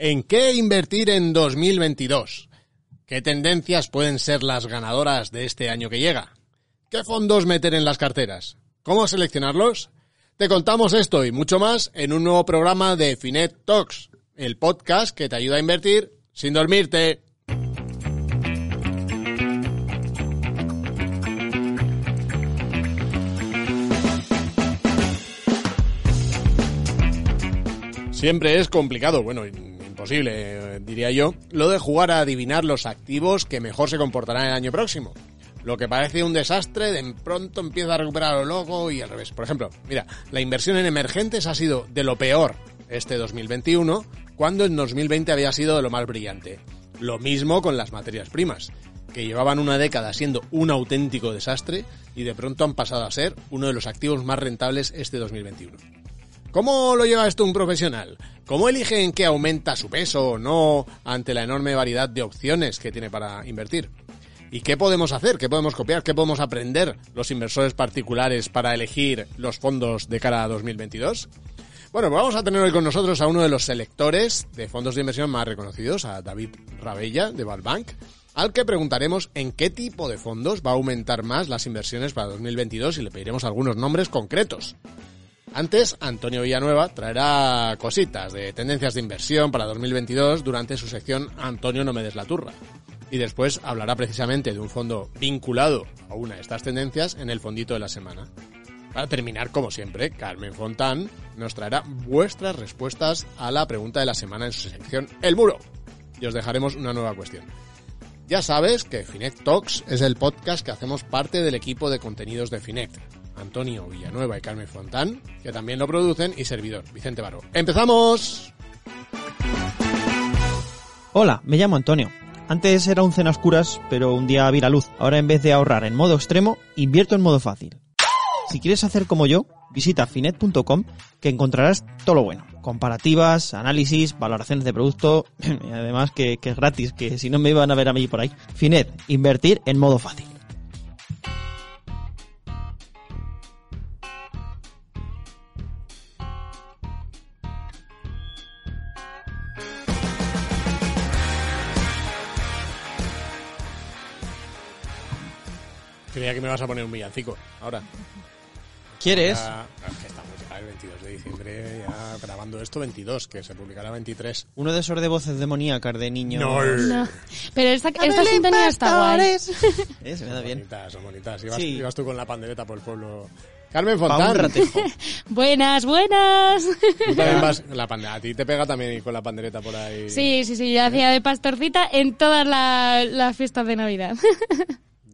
¿En qué invertir en 2022? ¿Qué tendencias pueden ser las ganadoras de este año que llega? ¿Qué fondos meter en las carteras? ¿Cómo seleccionarlos? Te contamos esto y mucho más en un nuevo programa de Finet Talks, el podcast que te ayuda a invertir sin dormirte. Siempre es complicado, bueno, diría yo, lo de jugar a adivinar los activos que mejor se comportarán el año próximo. Lo que parece un desastre, de pronto empieza a recuperar lo loco y al revés. Por ejemplo, mira, la inversión en emergentes ha sido de lo peor este 2021, cuando en 2020 había sido de lo más brillante. Lo mismo con las materias primas, que llevaban una década siendo un auténtico desastre y de pronto han pasado a ser uno de los activos más rentables este 2021. ¿Cómo lo lleva esto un profesional? ¿Cómo elige en qué aumenta su peso o no ante la enorme variedad de opciones que tiene para invertir? ¿Y qué podemos hacer? ¿Qué podemos copiar? ¿Qué podemos aprender los inversores particulares para elegir los fondos de cara a 2022? Bueno, pues vamos a tener hoy con nosotros a uno de los selectores de fondos de inversión más reconocidos, a David Rabella de Valbank, al que preguntaremos en qué tipo de fondos va a aumentar más las inversiones para 2022 y le pediremos algunos nombres concretos. Antes, Antonio Villanueva traerá cositas de tendencias de inversión para 2022 durante su sección Antonio no me des la turra. Y después hablará precisamente de un fondo vinculado a una de estas tendencias en el fondito de la semana. Para terminar, como siempre, Carmen Fontán nos traerá vuestras respuestas a la pregunta de la semana en su sección El Muro. Y os dejaremos una nueva cuestión. Ya sabes que Finet Talks es el podcast que hacemos parte del equipo de contenidos de Finet. Antonio Villanueva y Carmen Fontán, que también lo producen, y servidor, Vicente Baro. ¡Empezamos! Hola, me llamo Antonio. Antes era un cena oscuras, pero un día vi la luz. Ahora en vez de ahorrar en modo extremo, invierto en modo fácil. Si quieres hacer como yo, visita finet.com que encontrarás todo lo bueno. Comparativas, análisis, valoraciones de producto además que, que es gratis, que si no me iban a ver a mí por ahí. Finet, invertir en modo fácil. Creía que me vas a poner un villancico ahora. ¿Quieres? Ya- es que estamos ya el 22 de diciembre, ya grabando esto 22, que se publicará 23. Uno de esos de voces demoníacas de niños. No. Pero esta, esta sintonía está guay. Eh, se me da bien. Bonitas, son bonitas. Ibas, Sí. ibas tú con la pandereta por el pueblo. Carmen Fontán. Buenas, buenas. Tú también vas la A ti te pega también ir con la pandereta por ahí. Sí, sí, sí, yo hacía de pastorcita en todas la- las fiestas de Navidad.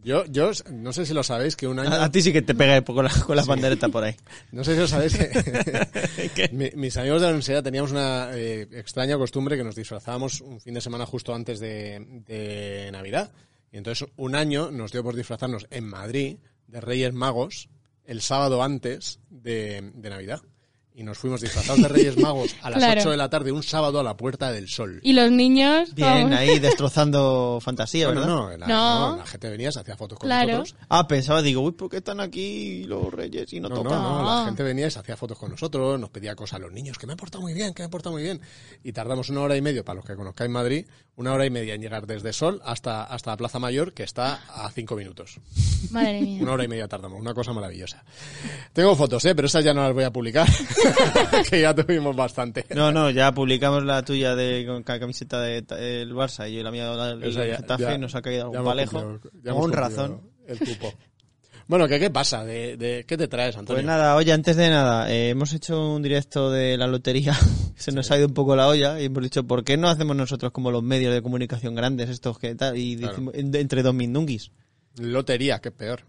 Yo, yo no sé si lo sabéis que un año. A, a ti sí que te pega con la, con la bandereta por ahí. No sé si lo sabéis que mi- mis amigos de la universidad teníamos una eh, extraña costumbre que nos disfrazábamos un fin de semana justo antes de, de Navidad. Y entonces un año nos dio por disfrazarnos en Madrid de Reyes Magos el sábado antes de, de Navidad. Y nos fuimos disfrazados de Reyes Magos a las Claro. 8 de la tarde un sábado a la Puerta del Sol. Y los niños... Bien, ahí destrozando fantasía, Bueno, ¿verdad? no, la, No. no, la gente venía, se hacía fotos con Claro. nosotros. Ah, pensaba, digo, uy, ¿por qué están aquí los reyes y no, No, no, tocan? no, No. la gente venía y se hacía fotos con nosotros, nos pedía cosas a los niños, que me ha portado muy bien, que me ha portado muy bien. Y tardamos una hora y media, para los que conozcáis Madrid, una hora y media en llegar desde Sol hasta, hasta la Plaza Mayor, que está a cinco minutos. Madre mía. Una hora y media tardamos, una cosa maravillosa. Tengo fotos, ¿eh? pero esas ya no las voy a publicar, que ya tuvimos bastante. No, no, ya publicamos la tuya de con ca- camiseta del Barça y yo la mía del Esa ya- Getafe ya- nos ha caído algún palejo. cumplido- Con razón. El cupo. Bueno, ¿qué, qué pasa? ¿De, de, qué te traes, Antonio? Pues nada, oye, antes de nada, eh, hemos hecho un directo de la lotería, se nos ha ido un poco la olla y hemos dicho, ¿por qué no hacemos nosotros como los medios de comunicación grandes estos que tal? Y Claro. decimos- en- entre dos mindunguis. Lotería, que es peor.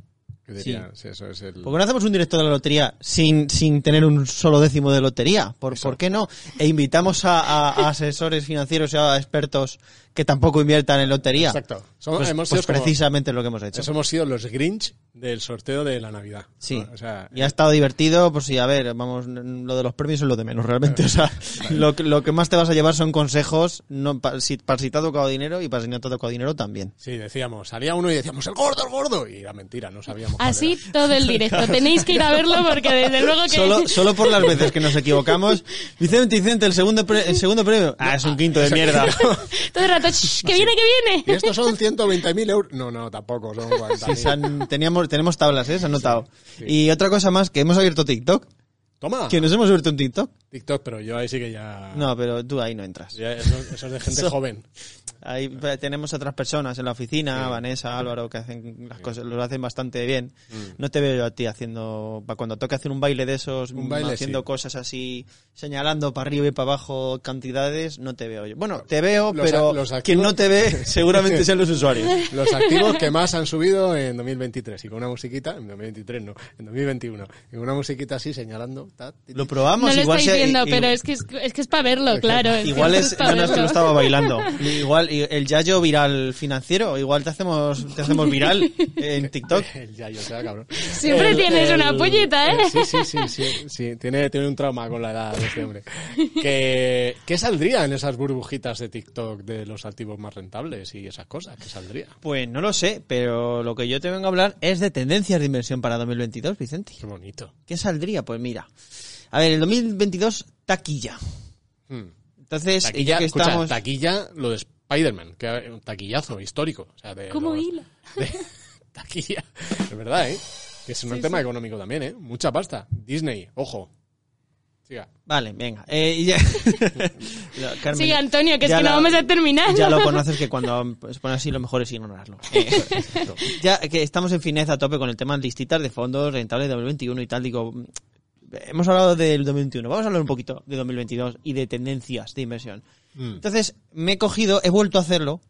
Diría, sí, eso es el... ¿Por qué no hacemos un directo de la lotería sin, sin tener un solo décimo de lotería? ¿Por. ¿por qué no? E invitamos a, a- a asesores financieros y a expertos que tampoco inviertan en lotería. Exacto. Somos- Pues, hemos pues sido como- precisamente lo que hemos hecho. Eso hemos sido los Grinch del sorteo de la Navidad. Sí. O sea, y ha estado divertido, pues sí, a ver, vamos, lo de los premios es lo de menos, realmente. O sea, lo, que- lo que más te vas a llevar son consejos, no, si, para si te ha tocado dinero y para si no te ha tocado dinero también. sí, decíamos, salía uno y decíamos, el gordo, el gordo. Y era mentira, no sabíamos. cuál Así era. todo el directo. Tenéis que ir a verlo porque desde luego que... Solo, solo por las veces que nos equivocamos. Vicente, Vicente, el segundo, pre- el segundo premio. Ah, es un quinto de mierda. Todo el rato, "Shh, que viene, que Y viene. estos son 120.000 euros. No, no, tampoco, son 40.000. Sí, teníamos, tenemos tablas, ¿eh? Se han notado. Y otra cosa más, que hemos abierto TikTok. Toma. Que nos hemos abierto un TikTok. TikTok, pero yo ahí sí que ya... No, pero tú ahí no entras. ya eso, eso es de gente joven. Ahí tenemos otras personas en la oficina, Vanessa, Álvaro, que hacen las cosas, lo hacen bastante bien. No te veo yo a ti haciendo, pa- cuando toque hacer un baile de esos, Un baile, haciendo sí. cosas así, señalando para arriba y para abajo cantidades, no te veo yo. Bueno, te veo, Los pero los quien activos- no te ve seguramente sean los usuarios. Los activos que más han subido en 2023. Y con una musiquita, en 2023 no, en 2021. Y con una musiquita así señalando. ta, ti, ti. Lo probamos, No igual se- viendo, i- pero es que es, es que es para verlo, claro. es Igual es, pa' no, no, es que lo estaba bailando. Igual y el Yayo viral financiero, igual te hacemos, te hacemos viral en TikTok. El Yayo, o sea, cabrón. Siempre El- tienes una el- pollita, ¿eh? Sí, sí, sí, sí, sí. Tiene, tiene un trauma con la edad de este hombre. Que, ¿Qué saldría en esas burbujitas de TikTok de los activos más rentables y esas cosas? ¿Qué saldría? Pues no lo sé, pero lo que yo te vengo a hablar es de tendencias de inversión para 2022, Vicente. Qué bonito. ¿Qué saldría? Pues mira. A ver, el 2022, taquilla. Hmm. Entonces, Taquilla, ya que escucha, estamos... taquilla, lo de Spider-Man, que un taquillazo histórico. O sea, de ¿Cómo los- hila? de- taquilla. Es verdad, ¿eh? Que es un tema económico también, ¿eh? Mucha pasta. Disney, ojo. Siga. Vale, venga. Eh, ya... No, Carmen, Sí, Antonio, que es que no la- vamos a terminar. Ya lo conoces que cuando se pone así lo mejor es ignorarlo. Eh, ya que estamos en fineza a tope con el tema de listitas de fondos rentables de 2021 y tal, digo, hemos hablado del 2021, vamos a hablar un poquito de 2022 y de tendencias de inversión. Mm. Entonces, me he cogido, he vuelto a hacerlo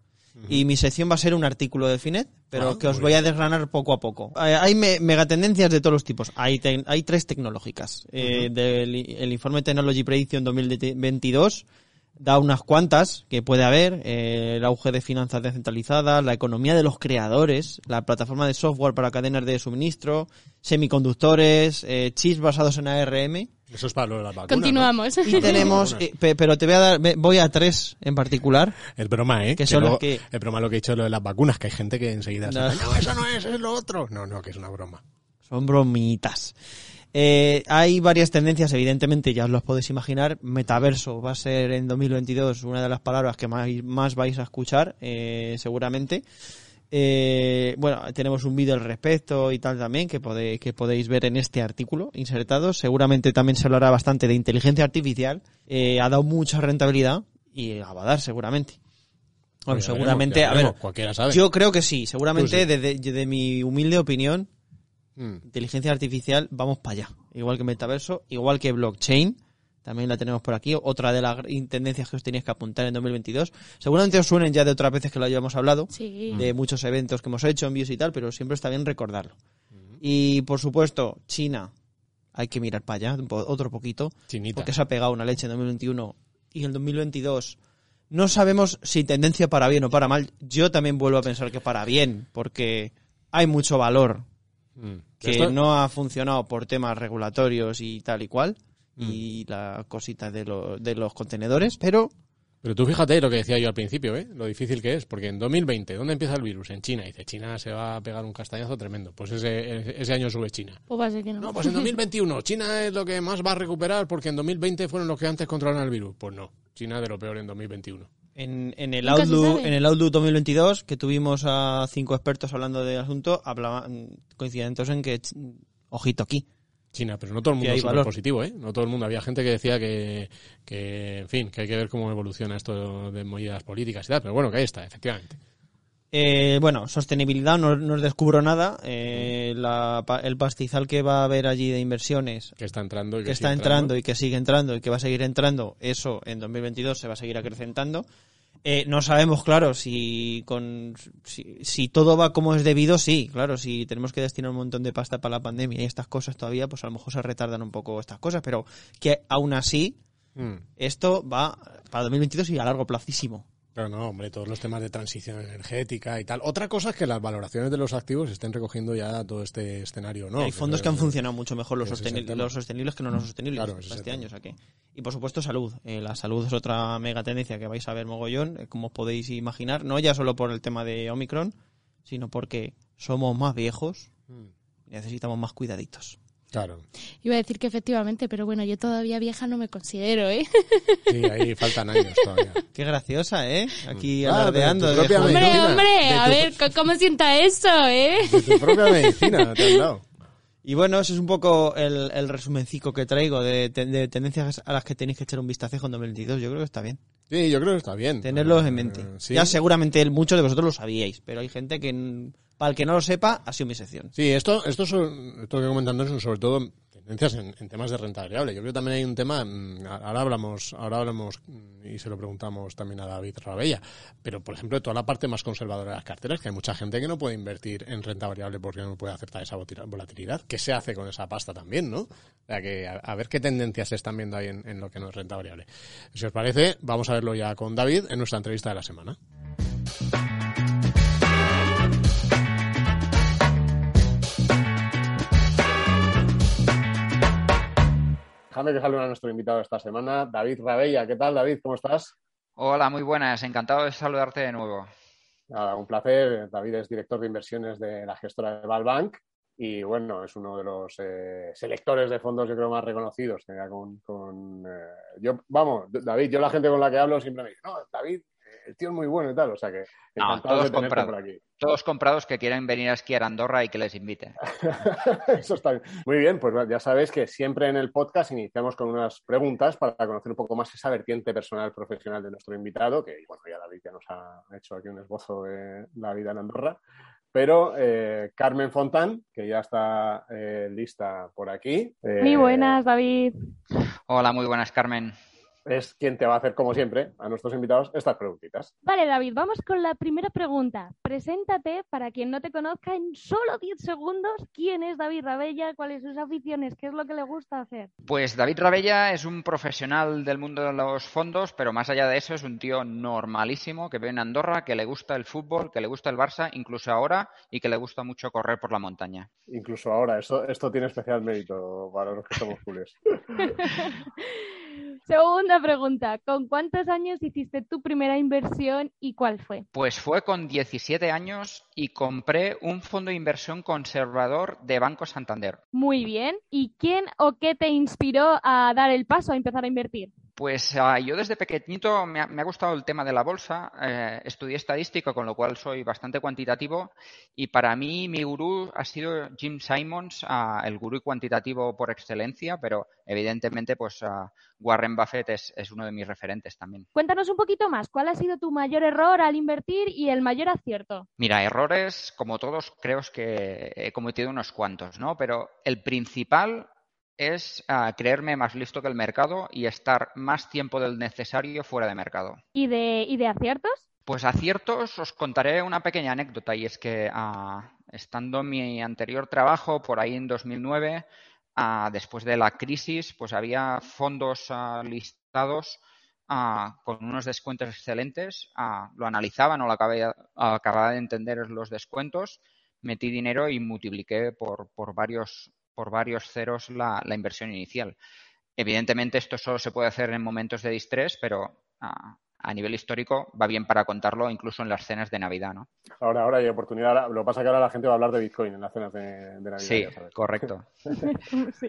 y mi sección va a ser un artículo de Finet, pero Ah, que os voy a desgranar poco a poco. Hay me- megatendencias de todos los tipos. Hay, te- hay tres tecnológicas. Eh, del el informe Technology Prediction 2022 da unas cuantas que puede haber. eh, el auge de finanzas descentralizadas, la economía de los creadores, la plataforma de software para cadenas de suministro, semiconductores, eh, chips basados en ARM. Eso es para lo de las vacunas. Continuamos. Y tenemos, eh, pe- pero te voy a dar, me- voy a tres en particular. ¿no? El broma, ¿eh? Que son luego- que- El broma lo que he dicho lo de las vacunas, que hay gente que enseguida... se No. No, eso no es, es lo otro. No, no, que es una broma. Son bromitas. Eh, hay varias tendencias, evidentemente, ya os los podéis imaginar. Metaverso va a ser en 2022 una de las palabras que más, más vais a escuchar, eh, seguramente. Eh, bueno, tenemos un vídeo al respecto y tal también que, podéis que podéis ver en este artículo insertado. Seguramente también se hablará bastante de inteligencia artificial. Eh, ha dado mucha rentabilidad y la va a dar seguramente. Bueno, seguramente, veremos, a ver, cualquiera sabe. yo creo que sí, seguramente sí. desde desde mi humilde opinión, Mm. inteligencia artificial, vamos para allá. Igual que metaverso, igual que blockchain, también la tenemos por aquí. Otra de las tendencias que os tenéis que apuntar en 2022. Seguramente os suenen ya de otras veces que lo hayamos hablado, Sí. de muchos eventos que hemos hecho, envíos y tal, pero siempre está bien recordarlo. Y por supuesto, China, hay que mirar para allá otro poquito, Chinita. porque se ha pegado una leche en 2021 y en 2022. No sabemos si tendencia para bien o para mal. Yo también vuelvo a pensar que para bien, porque hay mucho valor Mm. que Esto- no ha funcionado por temas regulatorios y tal y cual, Mm. y la cosita de, lo- de los contenedores, pero Pero tú fíjate lo que decía yo al principio, ¿eh? Lo difícil que es, porque en 2020, ¿dónde empieza el virus? En China. Dice, China se va a pegar un castañazo tremendo. Pues ese, ese año sube China. Pues va a ser que no. No, pues en 2021 China es lo que más va a recuperar porque en 2020 fueron los que antes controlaron el virus. Pues no, China de lo peor en 2021. En, en el Outlook, en el Outlook 2022, que tuvimos a cinco expertos hablando del asunto, hablaban, coincidían todos en que, ojito aquí, China, pero no todo el mundo hay es valor. positivo, ¿eh? No todo el mundo. Había gente que decía que, que, en fin, que hay que ver cómo evoluciona esto de movidas políticas y tal. Pero bueno, que ahí está, efectivamente. Eh, bueno, sostenibilidad, no, no os descubro nada. Eh, la pa- el pastizal que va a haber allí de inversiones, Que está entrando y que, que está entrando y que sigue entrando y que va a seguir entrando, eso en 2022 se va a seguir acrecentando. Eh, no sabemos, claro, si, con, si, si todo va como es debido, sí, claro, si tenemos que destinar un montón de pasta para la pandemia y estas cosas todavía, pues a lo mejor se retardan un poco estas cosas, pero que aún así Mm. esto va para 2022 y a largo placísimo. Pero no, hombre, todos los temas de transición energética y tal. Otra cosa es que las valoraciones de los activos estén recogiendo ya todo este escenario, ¿no? Hay fondos que han funcionado mucho mejor los, ese es el sosteni- tema. los sostenibles que no los sostenibles Claro, es este año. Y por supuesto salud. Eh, la salud es otra mega tendencia que vais a ver mogollón, eh, como os podéis imaginar. No ya solo por el tema de Omicron, sino porque somos más viejos Mm, y necesitamos más cuidaditos. Claro. Iba a decir que efectivamente, pero bueno, yo todavía vieja no me considero, ¿eh? Sí, ahí faltan años todavía. Qué graciosa, ¿eh? Aquí Ah, alardeando. de tu de. Hombre, medicina. hombre, De a tu- ver, ¿cómo sienta eso, eh? De tu propia medicina te han dado. Y bueno, ese es un poco el, el resumencico que traigo de, ten- de tendencias a las que tenéis que echar un vistazo en 2022. Yo creo que está bien. Sí, yo creo que está bien. Tenerlos en Eh, mente. sí. Ya seguramente muchos de vosotros lo sabíais, pero hay gente que, para el que no lo sepa, ha sido mi sección. Sí, esto, esto, esto que comentando son sobre todo tendencias en, temas de renta variable. Yo creo que también hay un tema, mm, ahora hablamos, ahora hablamos mm, y se lo preguntamos también a David Rabella, pero por ejemplo, toda la parte más conservadora de las carteras, que hay mucha gente que no puede invertir en renta variable porque no puede aceptar esa volatilidad. ¿Qué se hace con esa pasta también, no? O sea que a, a ver qué tendencias se están viendo ahí en, en lo que no es renta variable. Si os parece, vamos a verlo ya con David en nuestra entrevista de la semana. Déjame que salga a nuestro invitado esta semana, David Rabella. ¿Qué tal, David? ¿Cómo estás? Hola, muy buenas. Encantado de saludarte de nuevo. Nada, un placer. David es director de inversiones de la gestora de Valbank y bueno, es uno de los eh, selectores de fondos, yo creo, más reconocidos. que con, con, eh, yo, vamos, David, yo la gente con la que hablo siempre me dice, no, David, el tío es muy bueno y tal. O sea que No, encantado todos comprados. por aquí. Todos comprados que quieren venir a esquiar a Andorra y que les invite. Eso está bien. Muy bien, pues ya sabéis que siempre en el podcast iniciamos con unas preguntas para conocer un poco más esa vertiente personal profesional de nuestro invitado, que bueno, ya David ya nos ha hecho aquí un esbozo de la vida en Andorra. Pero eh, Carmen Fontán, que ya está eh, lista por aquí. eh, Muy buenas, David. Hola, muy buenas, Carmen. Es quien te va a hacer, como siempre, a nuestros invitados estas preguntitas. Vale, David, vamos con la primera pregunta. Preséntate, para quien no te conozca, en solo 10 segundos, quién es David Rabella, cuáles sus aficiones, qué es lo que le gusta hacer. Pues David Rabella es un profesional del mundo de los fondos, pero más allá de eso es un tío normalísimo que vive en Andorra, que le gusta el fútbol, que le gusta el Barça, incluso ahora, y que le gusta mucho correr por la montaña. Incluso ahora, esto, esto tiene especial mérito para los que somos culés. Segunda pregunta, ¿con cuántos años hiciste tu primera inversión y cuál fue? Pues fue con 17 años y compré un fondo de inversión conservador de Banco Santander. Muy bien. ¿Y quién o qué te inspiró a dar el paso a empezar a invertir? Pues ah, yo desde pequeñito me ha, me ha gustado el tema de la bolsa, eh, estudié estadística, con lo cual soy bastante cuantitativo y para mí mi gurú ha sido Jim Simons, ah, el gurú cuantitativo por excelencia, pero evidentemente pues ah, Warren Buffett es, es uno de mis referentes también. Cuéntanos un poquito más, ¿cuál ha sido tu mayor error al invertir y el mayor acierto? Mira, errores, como todos, creo que he cometido unos cuantos, ¿no? Pero el principal es ah, creerme más listo que el mercado y estar más tiempo del necesario fuera de mercado. ¿Y de, y de aciertos? Pues aciertos, os contaré una pequeña anécdota y es que ah, estando en mi anterior trabajo, por ahí en 2009, ah, después de la crisis, pues había fondos listados ah, con unos descuentos excelentes. ah, lo analizaba, no lo acabé- acababa de entender los descuentos, metí dinero y multipliqué por, por varios, por varios ceros la, la inversión inicial. Evidentemente esto solo se puede hacer en momentos de distrés, pero ah, a nivel histórico va bien para contarlo incluso en las cenas de Navidad, ¿no? Ahora, ahora hay oportunidad. Lo que pasa es que ahora la gente va a hablar de Bitcoin en las cenas de, de Navidad. Sí, sabes. correcto. Sí.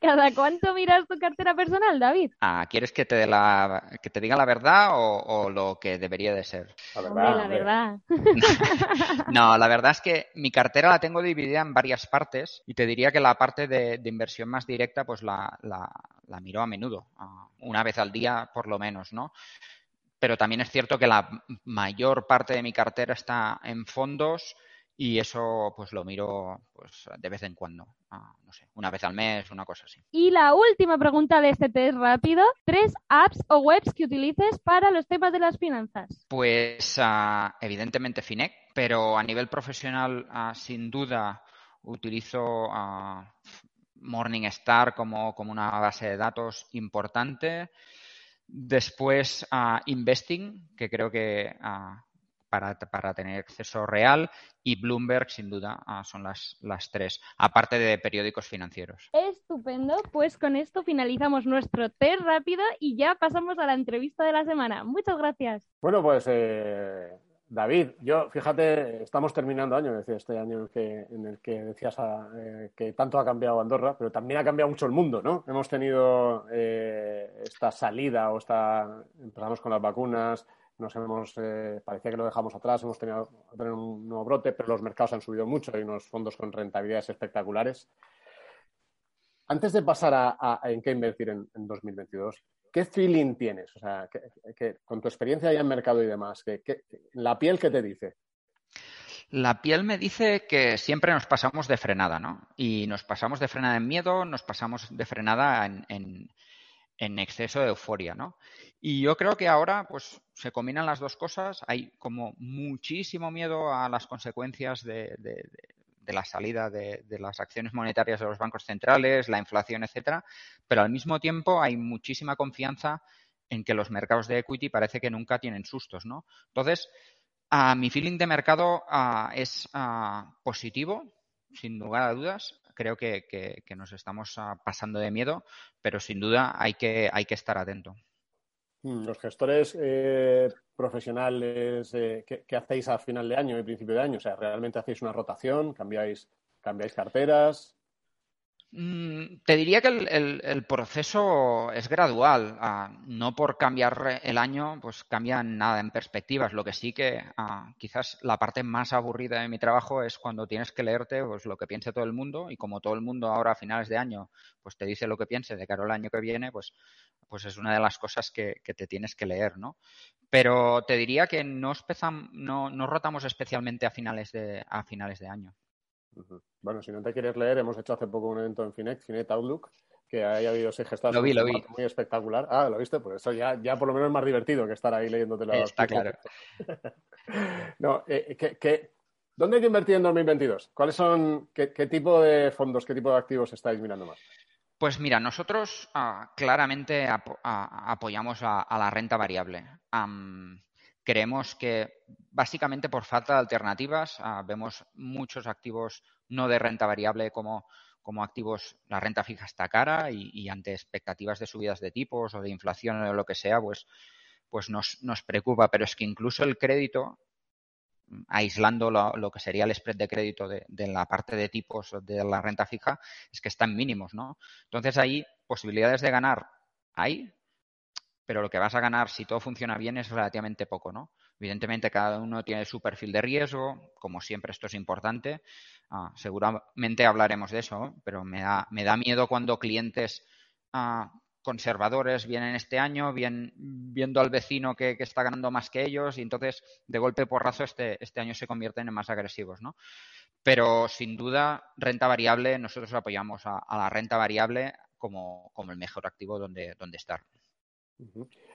¿Cada cuánto miras tu cartera personal, David? Ah, ¿Quieres que te, dé la, que te diga la verdad o, o lo que debería de ser? La Hombre, verdad. la hombre. verdad. No, la verdad es que mi cartera la tengo dividida en varias partes y te diría que la parte de, de inversión más directa pues la, la, la miro a menudo, una vez al día por lo menos, ¿no? Pero también es cierto que la mayor parte de mi cartera está en fondos y eso pues lo miro pues de vez en cuando, ah, no sé, una vez al mes, una cosa así. Y la última pregunta de este test rápido, tres apps o webs que utilices para los temas de las finanzas. Pues ah, evidentemente Finec, pero a nivel profesional ah, sin duda utilizo ah, Morningstar como, como una base de datos importante. Después, Investing, que creo que para, para, tener acceso real y Bloomberg, sin duda, son las, las tres, aparte de periódicos financieros. Estupendo, pues con esto finalizamos nuestro test rápido y ya pasamos a la entrevista de la semana. Muchas gracias. Bueno, pues eh, David, yo fíjate, estamos terminando año, decía, este año en el que, en decías eh, que tanto ha cambiado Andorra, pero también ha cambiado mucho el mundo, ¿no? Hemos tenido eh, esta salida o esta, empezamos con las vacunas, nos hemos, eh, parecía que lo dejamos atrás, hemos tenido un nuevo brote, pero los mercados han subido mucho, hay unos fondos con rentabilidades espectaculares. Antes de pasar a, en qué invertir en, 2022, ¿qué feeling tienes? O sea, que, con tu experiencia ya en mercado y demás, la piel qué te dice? La piel me dice que siempre nos pasamos de frenada, ¿no? Y nos pasamos de frenada en miedo, nos pasamos de frenada en, en exceso de euforia, ¿no? Y yo creo que ahora, pues, se combinan las dos cosas. Hay como muchísimo miedo a las consecuencias de, la salida de, las acciones monetarias de los bancos centrales, la inflación, etcétera, pero al mismo tiempo hay muchísima confianza en que los mercados de equity parece que nunca tienen sustos, ¿no? Entonces, a mi feeling de mercado es positivo, sin lugar a dudas creo que, nos estamos ah, pasando de miedo, pero sin duda hay que, hay que estar atento. Mm, los gestores eh, profesionales, eh, ¿qué, hacéis a final de año y principio de año? O sea, ¿realmente hacéis una rotación? ¿Cambiáis, cambiáis carteras? Mm, te diría que el, proceso es gradual. Ah, no por cambiar el año, pues cambia nada en perspectivas. Lo que sí que ah, quizás la parte más aburrida de mi trabajo es cuando tienes que leerte pues, lo que piense todo el mundo y como todo el mundo ahora a finales de año pues te dice lo que piense de cara al año que viene, pues, pues es una de las cosas que, te tienes que leer, ¿no? Pero te diría que no, no, no rotamos especialmente a finales de, a finales de año. Bueno, si no te quieres leer, hemos hecho hace poco un evento en Finet, Finet Outlook, que ahí ha habido seis gestados. Lo vi, lo vi. Muy espectacular. Ah, ¿lo viste? Pues eso ya, ya por lo menos es más divertido que estar ahí leyéndote la Está claro. no, eh, ¿qué, dónde hay que invertir en 2022? ¿Cuáles son, qué, tipo de fondos, qué tipo de activos estáis mirando más? Pues mira, nosotros ah, claramente apoyamos a, la renta variable. creemos que básicamente por falta de alternativas ah, vemos muchos activos no de renta variable como, como activos, la renta fija está cara y, ante expectativas de subidas de tipos o de inflación o lo que sea, pues, pues nos, nos preocupa. Pero es que incluso el crédito, aislando lo, que sería el spread de crédito de, la parte de tipos de la renta fija, es que están mínimos, ¿no? Entonces ahí posibilidades de ganar hay, pero lo que vas a ganar si todo funciona bien es relativamente poco, ¿no? Evidentemente cada uno tiene su perfil de riesgo, como siempre esto es importante. Ah, seguramente hablaremos de eso, pero me da, me da miedo cuando clientes ah, conservadores vienen este año, bien, viendo al vecino que, está ganando más que ellos y entonces de golpe porrazo este, este año se convierten en más agresivos, ¿no? Pero sin duda, renta variable, nosotros apoyamos a, la renta variable como, como, el mejor activo donde, donde estar.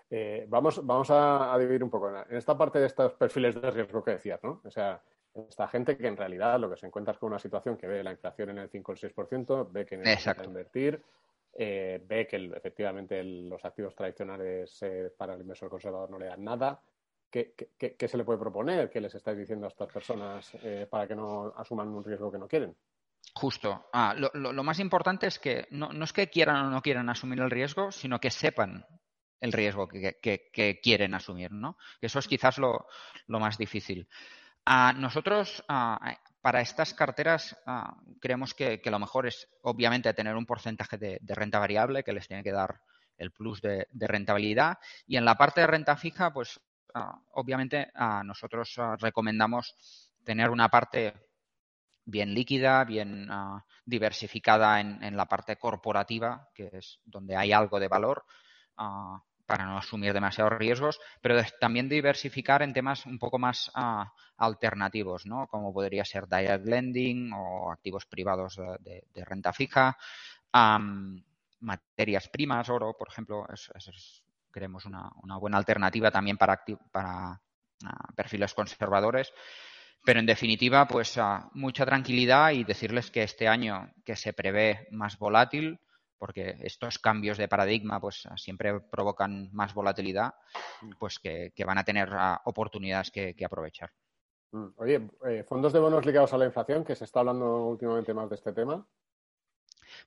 Eh, vamos, vamos a, dividir un poco. En esta parte de estos perfiles de riesgo que decías, ¿no? O sea, esta gente que en realidad lo que se encuentra es con una situación que ve la inflación en el 5 o el 6%, ve que necesita invertir, eh, ve que efectivamente los activos tradicionales eh, para el inversor conservador no le dan nada. ¿Qué, se le puede proponer? ¿Qué les estáis diciendo a estas personas para que no asuman un riesgo que no quieren? Justo. Ah, lo, más importante es que no, es que quieran o no quieran asumir el riesgo, sino que sepan el riesgo que, quieren asumir, ¿no? Eso es quizás lo, más difícil. A nosotros, para estas carteras, creemos que, lo mejor es, obviamente, tener un porcentaje de, renta variable que les tiene que dar el plus de, rentabilidad. Y en la parte de renta fija, pues, obviamente, nosotros recomendamos tener una parte bien líquida, bien diversificada en, la parte corporativa, que es donde hay algo de valor, para no asumir demasiados riesgos, pero también diversificar en temas un poco más ah, alternativos, ¿no? Como podría ser direct lending o activos privados de, renta fija, materias primas, oro, por ejemplo, es, creemos una, buena alternativa también para, para ah, perfiles conservadores. Pero en definitiva, pues ah, mucha tranquilidad y decirles que este año que se prevé más volátil, porque estos cambios de paradigma pues siempre provocan más volatilidad, pues que, van a tener ah, oportunidades que, aprovechar. Mm. Oye, eh, fondos de bonos ligados a la inflación, que se está hablando últimamente más de este tema.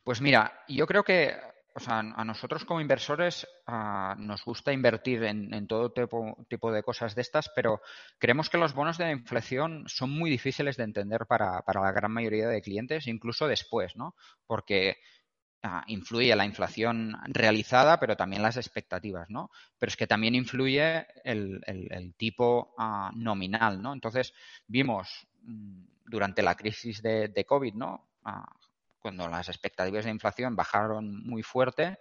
Pues mira, yo creo que o sea, a nosotros como inversores ah, nos gusta invertir en, todo tipo, de cosas de estas, pero creemos que los bonos de la inflación son muy difíciles de entender para, la gran mayoría de clientes, incluso después, ¿no? Porque ah, influye la inflación realizada, pero también las expectativas, ¿no? Pero es que también influye el, tipo ah, nominal, ¿no? Entonces, vimos mm, durante la crisis de, COVID, ¿no? cuando las expectativas de inflación bajaron muy fuerte,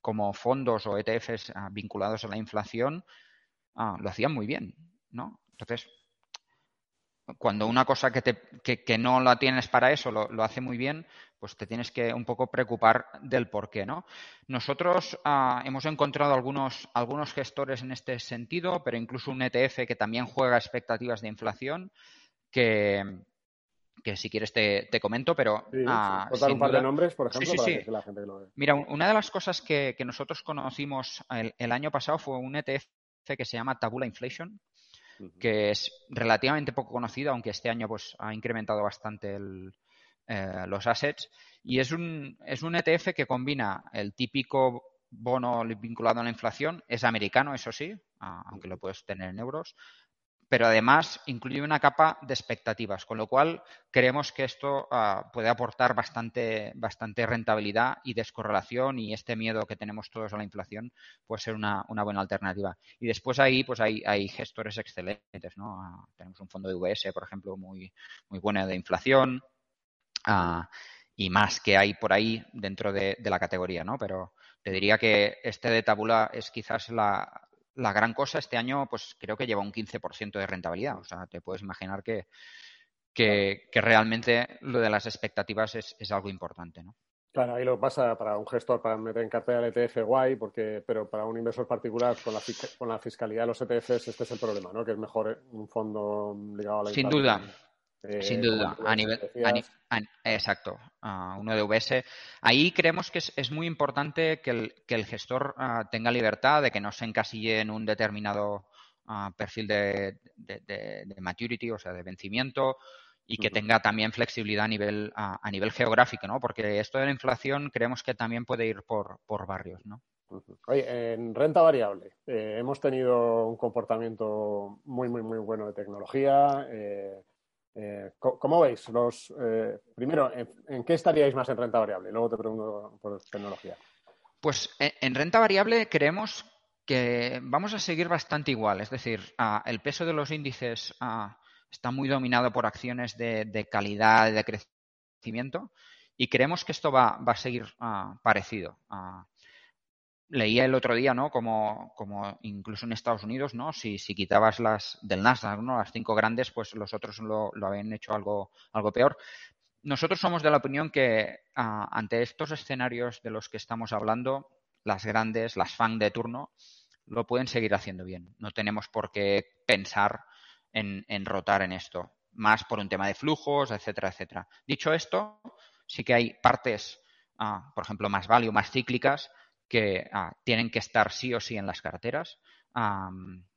como fondos o ETFs ah, vinculados a la inflación ah, lo hacían muy bien, ¿no? Entonces, cuando una cosa que, te, que, no la tienes para eso lo, hace muy bien, pues te tienes que un poco preocupar del por qué, ¿no? Nosotros ah, hemos encontrado algunos, algunos gestores en este sentido, pero incluso un ETF que también juega expectativas de inflación, que, que si quieres te, comento, pero... Sí, ah, un par de nombres, por ejemplo, para que la gente lo vea. Mira, una de las cosas que, nosotros conocimos el, año pasado fue un ETF que se llama Tabula Inflation, que es relativamente poco conocido, aunque este año pues, ha incrementado bastante eh, los assets. Y es un, es un ETF que combina el típico bono vinculado a la inflación, es americano, eso sí, aunque lo puedes tener en euros, pero además incluye una capa de expectativas, con lo cual creemos que esto ah, puede aportar bastante, bastante rentabilidad y descorrelación y este miedo que tenemos todos a la inflación puede ser una, buena alternativa. Y después ahí pues hay, hay gestores excelentes, ¿no? Ah, tenemos un fondo de VS, por ejemplo, muy, muy bueno de inflación ah, y más que hay por ahí dentro de, de la categoría, ¿no? Pero te diría que este de Tabula es quizás la, la gran cosa este año, pues creo que lleva un 15% de rentabilidad. O sea, te puedes imaginar que, que, realmente lo de las expectativas es, es, algo importante, ¿no? Claro, ahí lo pasa para un gestor para meter en cartera el ETF guay, porque, pero para un inversor particular con la, con la fiscalidad de los ETFs este es el problema, ¿no? Que es mejor un fondo ligado a la Sin duda, sin eh, duda, a nivel, exacto, uno de VS. Ahí creemos que es, muy importante que el, que el gestor ah, tenga libertad de que no se encasille en un determinado ah, perfil de, de, maturity, o sea, de vencimiento, y que tenga también flexibilidad a nivel, a, nivel geográfico, ¿no? Porque esto de la inflación creemos que también puede ir por, por barrios, ¿no? Oye, en renta variable eh, hemos tenido un comportamiento muy, muy, muy bueno de tecnología. Eh, eh, ¿Cómo veis? Eh, primero, ¿en, qué estaríais más en renta variable? Luego te pregunto por tecnología. Pues eh, en renta variable creemos que vamos a seguir bastante igual. Es decir, el peso de los índices está muy dominado por acciones de, calidad de crecimiento y creemos que esto va, a seguir parecido leía el otro día, ¿no? Como, incluso en Estados Unidos, ¿no? Si, si quitabas las del Nasdaq, ¿no? Las cinco grandes, pues los otros lo, habían hecho algo, algo peor. Nosotros somos de la opinión que ante estos escenarios de los que estamos hablando, las grandes, las FANG de turno, lo pueden seguir haciendo bien. No tenemos por qué pensar en, en rotar en esto, más por un tema de flujos, etcétera, etcétera. Dicho esto, sí que hay partes, ah, por ejemplo, más value, más cíclicas, que ah, tienen que estar sí o sí en las carteras.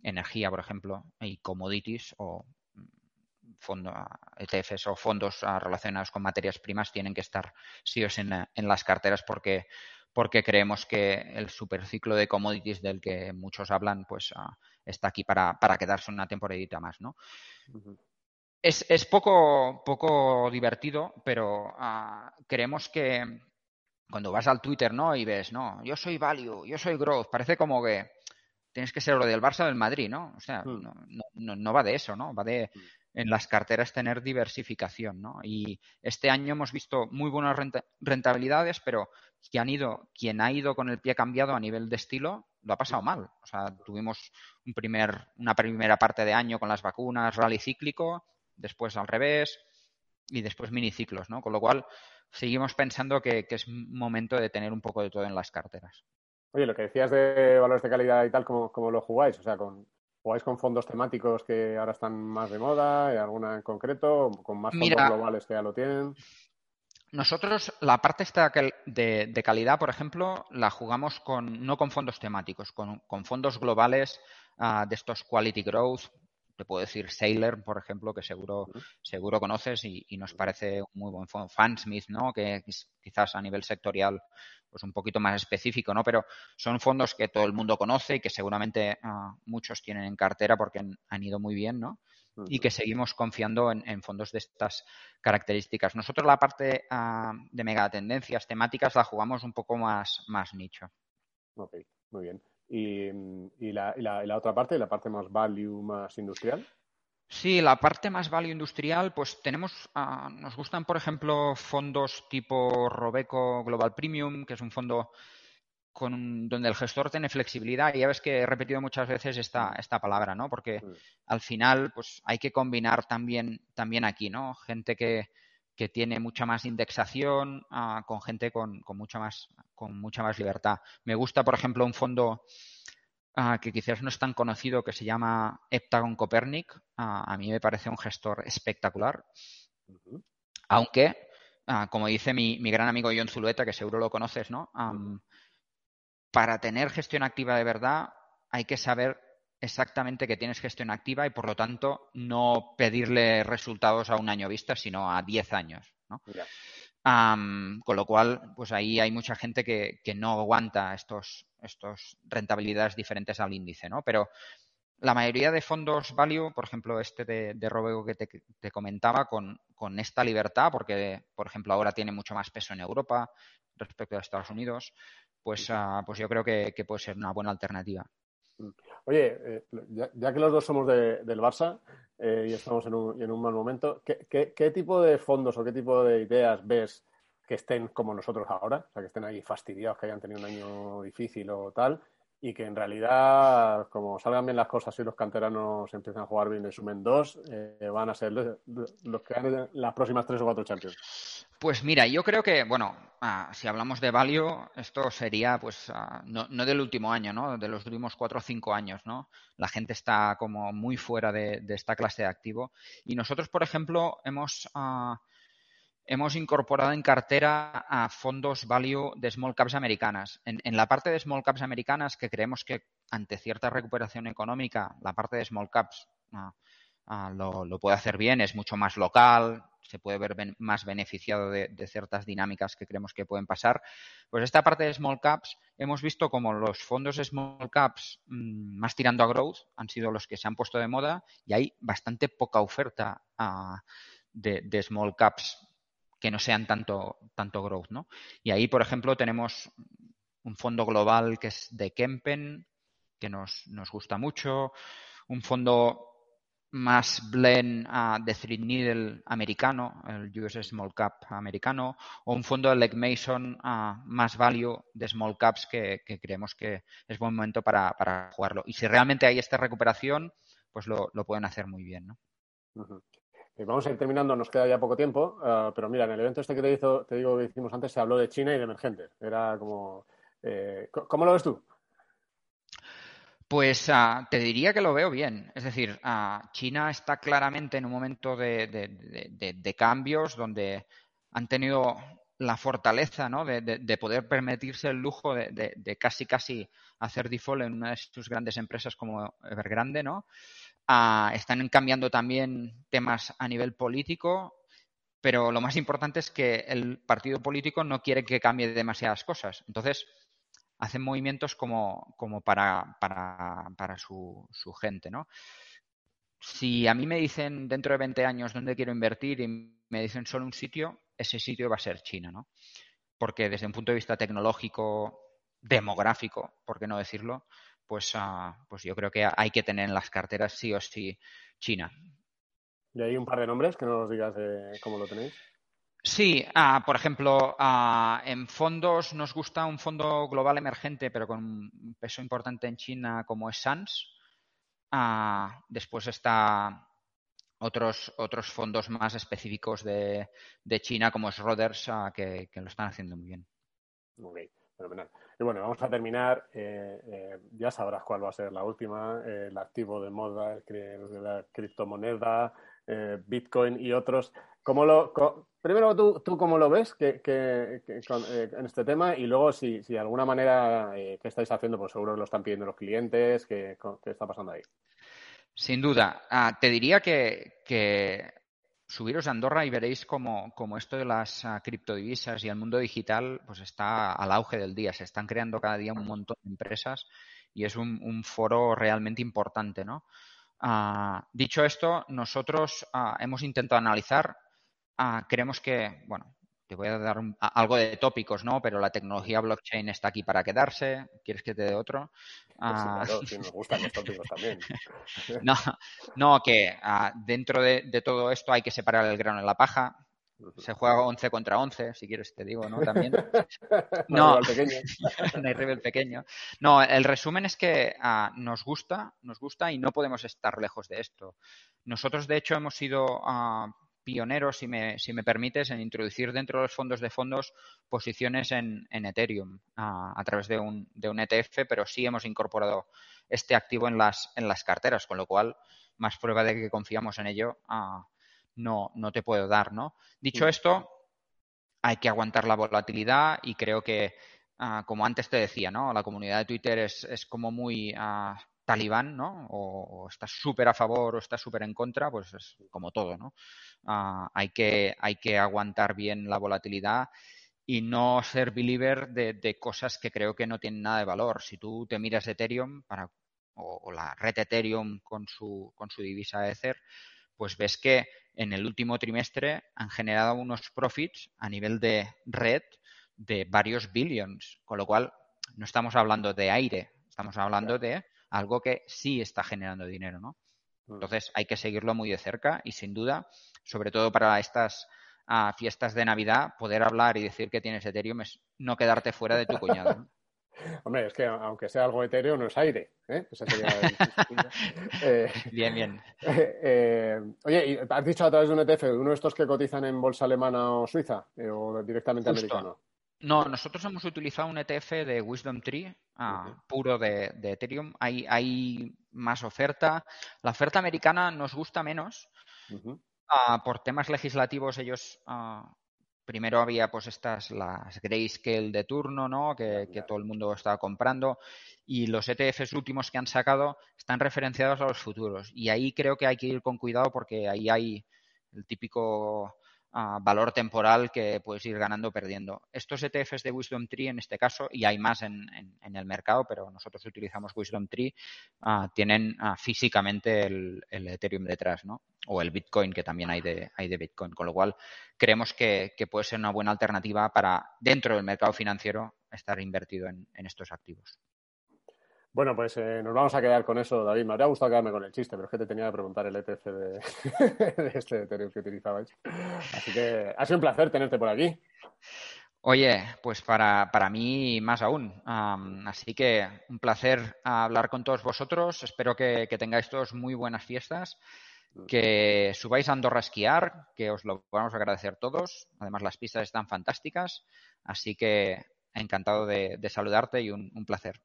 energía, por ejemplo, y commodities o mm, fondo, ETFs o fondos ah, relacionados con materias primas tienen que estar sí o sí en, las carteras porque, porque creemos que el superciclo de commodities del que muchos hablan pues ah, está aquí para, para, quedarse una temporadita más, ¿no? Es, es, poco, poco divertido, pero creemos que, cuando vas al Twitter, ¿no? Y ves, no, yo soy value, yo soy growth, parece como que tienes que ser lo del Barça o del Madrid, ¿no? O sea, hmm. no, no, va de eso, ¿no? Va de hmm. en las carteras tener diversificación, ¿no? Y este año hemos visto muy buenas rentabilidades, pero quien, han ido, quien ha ido con el pie cambiado a nivel de estilo lo ha pasado mal. O sea, tuvimos un primer, una primera parte de año con las vacunas, rally cíclico, después al revés y después miniciclos, ¿no? Con lo cual, seguimos pensando que, es momento de tener un poco de todo en las carteras. Oye, lo que decías de valores de calidad y tal, ¿cómo, lo jugáis? O sea, con, ¿jugáis con fondos temáticos que ahora están más de moda, alguna en concreto, con más fondos globales que ya lo tienen? Nosotros la parte esta de, de, calidad, por ejemplo, la jugamos con, no con fondos temáticos, con, con fondos globales uh, de estos quality growth. Te puedo decir Sailor, por ejemplo, que seguro, seguro conoces y, y, nos parece un muy buen fondo. Fansmith, ¿no? Que quizás a nivel sectorial pues un poquito más específico, ¿no? Pero son fondos que todo el mundo conoce y que seguramente uh, muchos tienen en cartera porque han, han ido muy bien, ¿no? y que seguimos confiando en, en, fondos de estas características. Nosotros la parte uh, de megatendencias temáticas la jugamos un poco más, más nicho. Ok, muy bien. ¿Y, y, la, y, la, y, la, otra parte, la parte más value, más industrial? Sí, la parte más value industrial, pues tenemos, uh, nos gustan, por ejemplo, fondos tipo Robeco Global Premium, que es un fondo con, donde el gestor tiene flexibilidad. Y ya ves que he repetido muchas veces esta, esta palabra, ¿no? Porque sí. al final, pues hay que combinar también, también aquí, ¿no? Gente que, que tiene mucha más indexación uh, con gente con, con, mucha más, con mucha más libertad. Me gusta, por ejemplo, un fondo uh, que quizás no es tan conocido que se llama Heptagon Copernic. Uh, a mí me parece un gestor espectacular. -huh. Aunque, como dice mi, mi, gran amigo John Zulueta, que seguro lo conoces, ¿no? Um, para tener gestión activa de verdad hay que saber exactamente que tienes gestión activa y por lo tanto no pedirle resultados a un año vista, sino a 10 años. ¿no? Um, con lo cual, pues ahí hay mucha gente que, que no aguanta estos, estos rentabilidades diferentes al índice, ¿no? Pero la mayoría de fondos value, por ejemplo, este de, de Robego que te, te comentaba, con, con, esta libertad, porque, por ejemplo, ahora tiene mucho más peso en Europa respecto a Estados Unidos, pues, uh, pues yo creo que, que, puede ser una buena alternativa. Oye, eh, ya, que los dos somos de, del Barça eh, y estamos en un, en un, mal momento, ¿qué, ¿qué, qué, tipo de fondos o qué tipo de ideas ves que estén como nosotros ahora? O sea, que estén ahí fastidiados, que hayan tenido un año difícil o tal, y que en realidad, como salgan bien las cosas y los canteranos empiezan a jugar bien en sumen 2, eh, van a ser los, que ganen las próximas tres o cuatro Champions. Pues mira, yo creo que, bueno, ah, si hablamos de value, esto sería, pues, ah, no, no, del último año, ¿no? De los últimos cuatro o cinco años, ¿no? La gente está como muy fuera de, de esta clase de activo. Y nosotros, por ejemplo, hemos... Ah, hemos incorporado en cartera a fondos value de small caps americanas. En, la parte de small caps americanas, que creemos que ante cierta recuperación económica, la parte de small caps uh, uh, lo, puede hacer bien, es mucho más local, se puede ver más beneficiado de, ciertas dinámicas que creemos que pueden pasar. Pues esta parte de small caps, hemos visto como los fondos small caps mmm, más tirando a growth han sido los que se han puesto de moda y hay bastante poca oferta de, de small caps que no sean tanto, tanto growth, ¿no? Y ahí, por ejemplo, tenemos un fondo global que es de Kempen, que nos, nos gusta mucho, un fondo más blend uh, de Thread Needle americano, el US Small Cap americano, o un fondo de Leg Mason uh, más value de small caps que, que, creemos que es buen momento para, para, jugarlo. Y si realmente hay esta recuperación, pues lo, lo pueden hacer muy bien, ¿no? Eh, vamos a ir terminando, nos queda ya poco tiempo, uh, pero mira, en el evento este que te, hizo, te, digo que hicimos antes se habló de China y de emergentes. Era como. Eh, ¿Cómo lo ves tú? Pues uh, te diría que lo veo bien. Es decir, uh, China está claramente en un momento de, de, de, de cambios donde han tenido la fortaleza ¿no? de, poder permitirse el lujo de, casi casi hacer default en una de sus grandes empresas como Evergrande, ¿no? Uh, están cambiando también temas a nivel político, pero lo más importante es que el partido político no quiere que cambie demasiadas cosas. Entonces, hacen movimientos como, como para, para, para su, su, gente, ¿no? Si a mí me dicen dentro de 20 años dónde quiero invertir y me dicen solo un sitio, ese sitio va a ser China, ¿no? Porque desde un punto de vista tecnológico, demográfico, por qué no decirlo, pues, uh, pues yo creo que hay que tener en las carteras sí o sí China. ¿Y hay un par de nombres que no nos digas de cómo lo tenéis? Sí, uh, por ejemplo, uh, en fondos nos gusta un fondo global emergente, pero con un peso importante en China como es SANS. después está otros, otros fondos más específicos de, de China como es Roders, que, que, lo están haciendo muy bien. Ok, fenomenal. Y bueno, vamos a terminar. eh, eh, ya sabrás cuál va a ser la última. eh, el activo de moda, el de la criptomoneda, Bitcoin y otros. ¿Cómo lo, primero, ¿tú, ¿tú cómo lo ves que, que- en este tema? Y luego, si, si de alguna manera, ¿qué estáis haciendo? Pues seguro lo están pidiendo los clientes. ¿Qué, qué está pasando ahí? Sin duda. Ah, te diría que, que subiros a Andorra y veréis como, esto de las ah, criptodivisas y el mundo digital pues está al auge del día. Se están creando cada día un montón de empresas y es un, foro realmente importante, ¿no? Ah, dicho esto, nosotros ah, hemos intentado analizar, creemos que, bueno, te voy a dar un- a- algo de tópicos, ¿no? Pero la tecnología blockchain está aquí para quedarse. ¿Quieres que te dé otro? Pues sí, Ah, claro, sí, nos gustan los tópicos también. no, no, que ah, dentro de, de todo esto hay que separar el grano de la paja. Se juega 11 contra 11, si quieres te digo, ¿no? También. No. No hay pequeño. No, el resumen es que ah, nos gusta, nos gusta y no podemos estar lejos de esto. Nosotros, de hecho, hemos sido pioneros, si me, si me permites, en introducir dentro de los fondos de fondos posiciones en, en Ethereum a través de un, de un ETF, pero sí hemos incorporado este activo en las, en las carteras, con lo cual, más prueba de que confiamos en ello, ah, no, no te puedo dar, ¿no? Dicho esto, hay que aguantar la volatilidad y creo que, ah, como antes te decía, ¿no? La comunidad de Twitter es, es como muy ah, talibán, ¿no? O, o estás súper a favor o estás súper en contra, pues es como todo, ¿no? Ah, hay, que, hay que aguantar bien la volatilidad y no ser believer de, de cosas que creo que no tienen nada de valor. Si tú te miras Ethereum para, o, o la red Ethereum con su, con su divisa Ether, pues ves que en el último trimestre han generado unos profits a nivel de red de varios billions, con lo cual no estamos hablando de aire, estamos hablando de algo que sí está generando dinero, ¿no? Entonces hay que seguirlo muy de cerca y sin duda, sobre todo para estas ah, fiestas de Navidad, poder hablar y decir que tienes Ethereum es no quedarte fuera de tu cuñado. ¿no? Hombre, es que aunque sea algo etéreo, no es aire. ¿eh? Ese sería Eh, Bien, bien. eh, oye, ¿y ¿has dicho a través de un ETF, uno de estos que cotizan en bolsa alemana o suiza? eh, ¿O directamente Justo. americano? No, nosotros hemos utilizado un ETF de Wisdom Tree ah, puro de, de Ethereum. Hay, hay más oferta. La oferta americana nos gusta menos. Ah, por temas legislativos, ellos ah, primero había pues estas las grayscale de turno, ¿no? Que, que todo el mundo estaba comprando y los ETFs últimos que han sacado están referenciados a los futuros y ahí creo que hay que ir con cuidado porque ahí hay el típico valor temporal que puedes ir ganando o perdiendo. Estos ETFs de Wisdom Tree en este caso, y hay más en, el mercado, pero nosotros utilizamos Wisdom Tree, ah, tienen ah, físicamente el, Ethereum detrás, ¿no? O el Bitcoin, que también hay de, hay de Bitcoin. Con lo cual, creemos que, que puede ser una buena alternativa para, dentro del mercado financiero, estar invertido en estos activos. Bueno, pues eh, nos vamos a quedar con eso, David. Me habría gustado quedarme con el chiste, pero es que te tenía que preguntar el ETF de, este Ethereum que utilizabais. Así que ha sido un placer tenerte por aquí. Oye, pues para, para mí más aún. Así que un placer hablar con todos vosotros. Espero que, tengáis todos muy buenas fiestas, que subáis a Andorra a esquiar, que os lo vamos a agradecer todos. Además, las pistas están fantásticas. Así que encantado de, saludarte y un placer.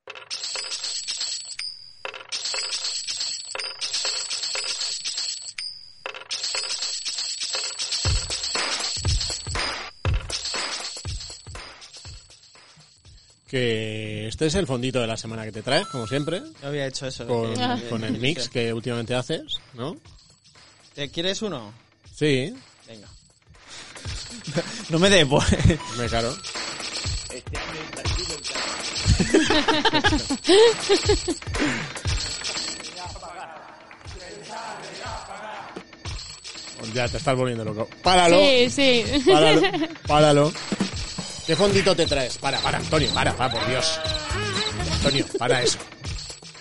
Que este es el fondito de la semana que te traes, como siempre, Yo había hecho eso. con, Eh, con el mix que últimamente haces, ¿no? ¿Te quieres uno? Sí, Venga. No me des, pues. me claro. Ya te estás volviendo loco. Páralo, Sí, sí. páralo, páralo. ¿Qué fondito te traes? Para, para, Antonio, para, para, por Dios. Antonio, para eso.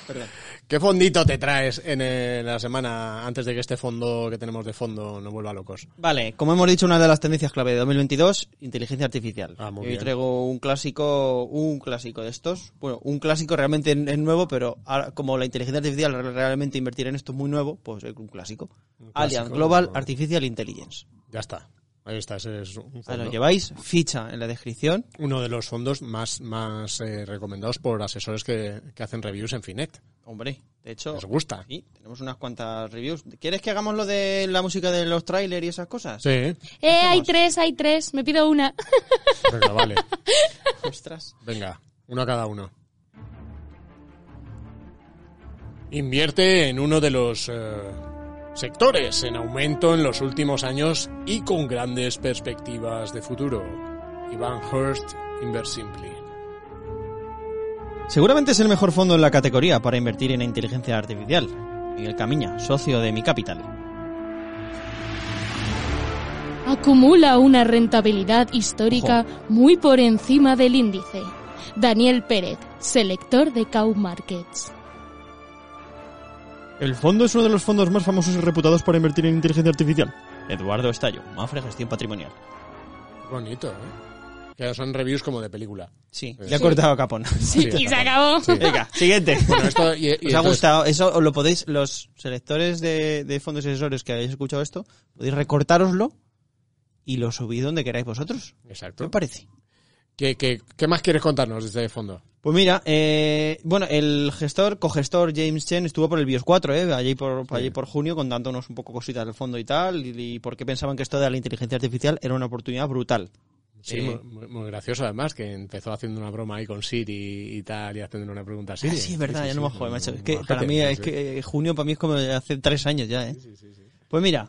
Perdón. ¿Qué fondito te traes en eh, la semana antes de que este fondo que tenemos de fondo nos vuelva locos? Vale, como hemos dicho, una de las tendencias clave de 2022, inteligencia artificial. Ah, muy bien. traigo un clásico, un clásico de estos. Bueno, un clásico realmente es nuevo, pero ahora, como la inteligencia artificial realmente invertir en esto es muy nuevo, pues es un clásico. Un Allianz clásico, Global ¿no? Artificial Intelligence. Ya está. Ahí está, ese es un fondo. lo lleváis, ficha en la descripción. Uno de los fondos más, más eh, recomendados por asesores que, que hacen reviews en Finet. Hombre, de hecho, ¿Les gusta? sí, tenemos unas cuantas reviews. ¿Quieres que hagamos lo de la música de los trailers y esas cosas? Sí, Eh, hay tres, hay tres. Me pido una. venga, vale. Ostras. Venga, uno a cada uno. Invierte en uno de los eh, sectores en aumento en los últimos años y con grandes perspectivas de futuro. Ivan Hurst, Inversimpli. Seguramente es el mejor fondo en la categoría para invertir en inteligencia artificial. Miguel Camiña, socio de Mi Capital. Acumula una rentabilidad histórica muy por encima del índice. Daniel Pérez, selector de Cow Markets. El fondo es uno de los fondos más famosos y reputados para invertir en inteligencia artificial. Eduardo Estallo, Mafre Gestión Patrimonial. Bonito, ¿eh? Que son reviews como de película. Sí, Sí. le ha cortado a Capón. Sí, y se acabó. Sí. Venga, siguiente. Bueno, esto, y- y ¿Os ha gustado? Eso os lo podéis, los selectores de, de fondos y asesores que hayáis escuchado esto, podéis recortároslo y lo subís donde queráis vosotros. ¿Qué Exacto. me parece? ¿Qué, qué, qué más quieres contarnos de este fondo? Pues mira, eh, bueno, el gestor, cogestor James Chen estuvo por el BIOS 4, ¿eh? Allí por, Sí. allí por junio, contándonos un poco cositas del fondo y tal, y, y por qué pensaban que esto de la inteligencia artificial era una oportunidad brutal. Sí, Eh, muy, muy- gracioso además, que empezó haciendo una broma ahí con Siri y tal, y haciendo una pregunta a Siri. Ah, sí, es verdad, ya no me joder, macho. Es que para mí, sí, es sí. que junio para mí es como hace tres años ya, ¿eh? Pues mira,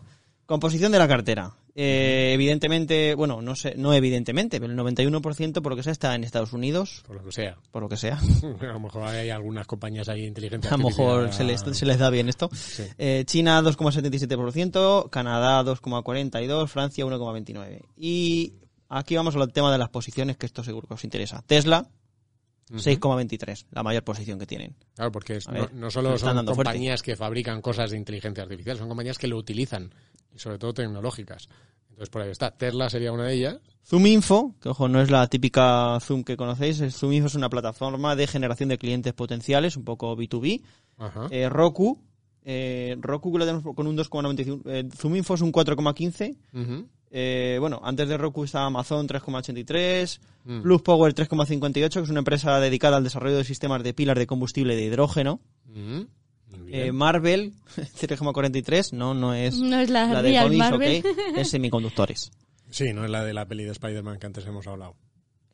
composición de la cartera. Eh, evidentemente, bueno, no sé, no evidentemente, pero el 91% por lo que sea está en Estados Unidos, Por lo que sea. por lo que sea. A lo mejor hay algunas compañías ahí inteligentes. A lo mejor se les, se les da bien esto. Sí. Eh, China 2,77%, Canadá 2,42%, Francia 1,29%. Y aquí vamos al tema de las posiciones, que esto seguro que os interesa. Tesla, 6,23%, la mayor posición que tienen. Claro, porque es- no, solo son fuerte. compañías que fabrican cosas de inteligencia artificial, son compañías que lo utilizan, y sobre todo tecnológicas. Entonces por ahí está. Tesla sería una de ellas. Zoom Info, que ojo, no es la típica Zoom que conocéis, es- Zoom Info es una plataforma de generación de clientes potenciales, un poco B2B. Ajá. Eh, Roku, eh, Roku que lo tenemos con un 2,95, eh, Zoom Info es un 4,15. Ujú. Eh, bueno, antes de Roku está Amazon 3,83, Mm. Plus Power 3,58, que es una empresa dedicada al desarrollo de sistemas de pilas de combustible de hidrógeno. Bien. Eh, Marvel 0,43, no, no es No es la, la de Real es semiconductores. Sí, no es la de la peli de Spider-Man que antes hemos hablado.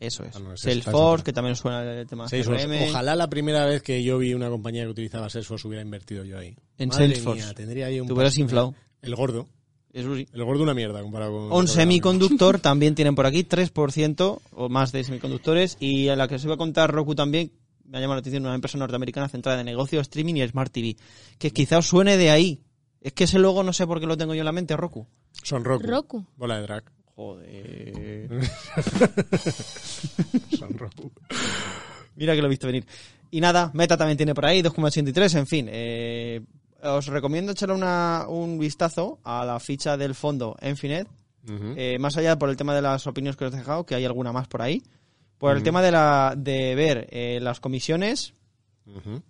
Eso es. Ah, no, Salesforce, que también suena el tema Salesforce. Ojalá la primera vez que yo vi una compañía que utilizaba Salesforce hubiera invertido yo ahí. En Madre Salesforce. mía, tendría ahí un Te hubieras inflado. El gordo. Eso sí. El gordo una mierda comparado con... Un con- semiconductor también tienen por aquí 3% o más de semiconductores y a la que os iba a contar Roku también me ha llamado la atención una empresa norteamericana centrada en negocio, streaming y smart TV, que quizá os suene de ahí. Es que ese logo no sé por qué lo tengo yo en la mente, Roku. Son Roku. Roku. Bola de drag. Joder. Son Roku. Mira que lo he visto venir. Y nada, Meta también tiene por ahí 2,83, en fin. eh, os recomiendo echarle una, un vistazo a la ficha del fondo Enfinet. Eh, más allá por el tema de las opiniones que os he dejado, que hay alguna más por ahí, por el tema de, la, de ver eh, las comisiones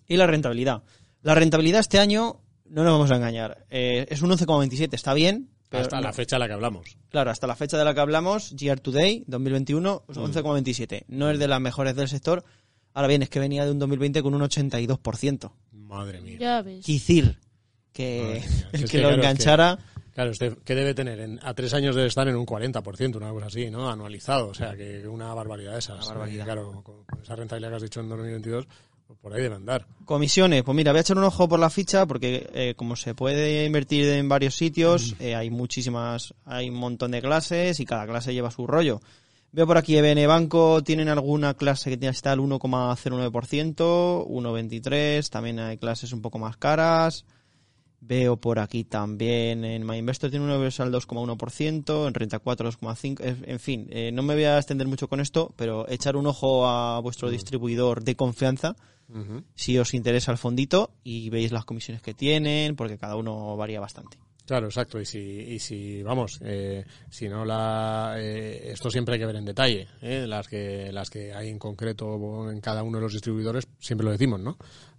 y la rentabilidad. La rentabilidad este año, no nos vamos a engañar, eh, es un 11,27, está bien, pero Hasta no- la fecha a la que hablamos. claro, hasta la fecha de la que hablamos, Year Today 2021, es 11,27, no es de las mejores del sector. Ahora bien, es que venía de un 2020 con un 82%. Madre mía. Ya ves. Quicir que Madre mía. el Es que que lo claro, es que- enganchara... Claro, usted, ¿qué debe tener? En- a tres años debe estar en un 40%, una cosa así, ¿no? Anualizado. O sea, que una barbaridad esa. Una barbaridad. Claro, con, con esa rentabilidad que has dicho en 2022, pues por ahí debe andar. Comisiones, pues mira, voy a echar un ojo por la ficha porque eh, como se puede invertir en varios sitios, eh, hay muchísimas, hay un montón de clases y cada clase lleva su rollo. Veo por aquí EBN Banco, tienen alguna clase que tiene hasta el 1,09%, 1,23%, también hay clases un poco más caras. Veo por aquí también en MyInvestor tiene un Universal 2,1%, en Renta 4 2,5%, en fin, eh, no me voy a extender mucho con esto, pero echar un ojo a vuestro distribuidor de confianza si os interesa el fondito y veis las comisiones que tienen, porque cada uno varía bastante. Claro, exacto. Y si, y si vamos, eh, si no la, eh, esto siempre hay que ver en detalle. ¿eh? Las que, las que hay en concreto en cada uno de los distribuidores, siempre lo decimos, ¿no?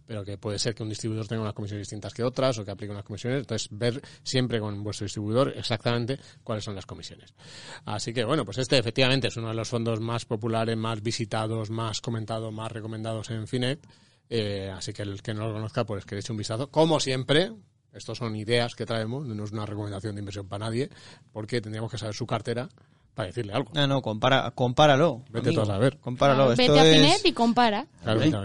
Pero que puede ser que un distribuidor tenga unas comisiones distintas que otras o que aplique unas comisiones. Entonces, ver siempre con vuestro distribuidor exactamente cuáles son las comisiones. Así que, bueno, pues este efectivamente es uno de los fondos más populares, más visitados, más comentados, más recomendados en Finet. Eh, así que el que no lo conozca, pues que le eche un vistazo. Como siempre, estos son ideas que traemos, no es una recomendación de inversión para nadie, porque tendríamos que saber su cartera para decirle algo. No, no, compara, compáralo. Vete amigo. tú a saber. Compáralo. Esto Vete a es- Finet y compara. Claro, vete a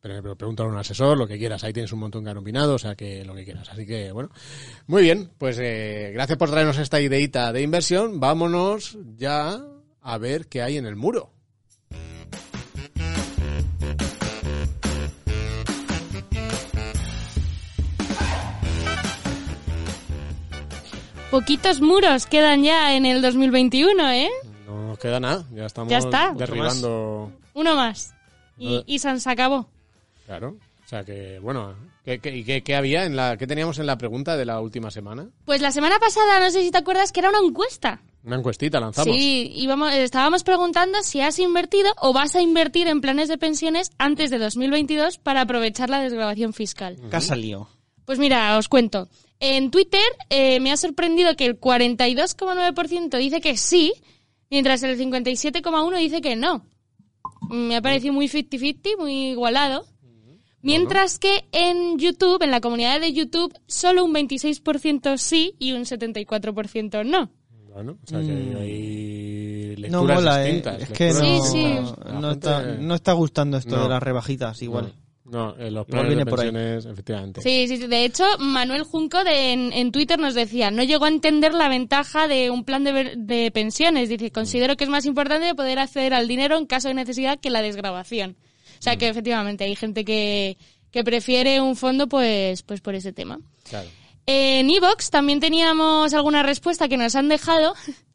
pero pregúntale a un asesor, lo que quieras. Ahí tienes un montón que han opinado, o sea que lo que quieras. Así que, bueno. Muy bien, pues eh, gracias por traernos esta ideita de inversión. Vámonos ya a ver qué hay en el muro. Poquitos muros quedan ya en el 2021, ¿eh? No nos queda nada, ya estamos Ya está. derribando. Uno más. Y, y San se acabó. Claro. O sea que, bueno, ¿qué, qué, y qué- qué había en la, qué teníamos en la pregunta de la última semana? Pues la semana pasada, no sé si te acuerdas, que era una encuesta. Una encuestita lanzamos. Sí, íbamos, estábamos preguntando si has invertido o vas a invertir en planes de pensiones antes de 2022 para aprovechar la desgrabación fiscal. Casa lío. Pues mira, os cuento. En Twitter eh, me ha sorprendido que el 42,9% dice que sí, mientras el 57,1% dice que no. Me ha parecido muy 50-50, muy igualado. Mientras que en YouTube, en la comunidad de YouTube, solo un 26% sí y un 74% no. Bueno, o sea que hay No lecturas mola, eh. distintas. Es que no, Sí, sí. no, no está, no está gustando esto No. de las rebajitas, igual. No, eh, los planes viene de pensiones, efectivamente. Sí, sí. De hecho, Manuel Junco de, en, en Twitter nos decía, no llegó a entender la ventaja de un plan de, ver- de pensiones. Dice, considero que es más importante poder acceder al dinero en caso de necesidad que la desgrabación. O sea que efectivamente hay gente que, que prefiere un fondo pues, pues por ese tema. Claro. En Evox también teníamos alguna respuesta que nos han dejado.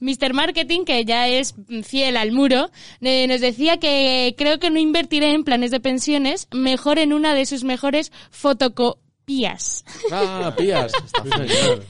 Mr. Marketing, que ya es fiel al muro, eh, nos decía que creo que no invertiré en planes de pensiones, mejor en una de sus mejores fotocopías. Ah, pías. Señor.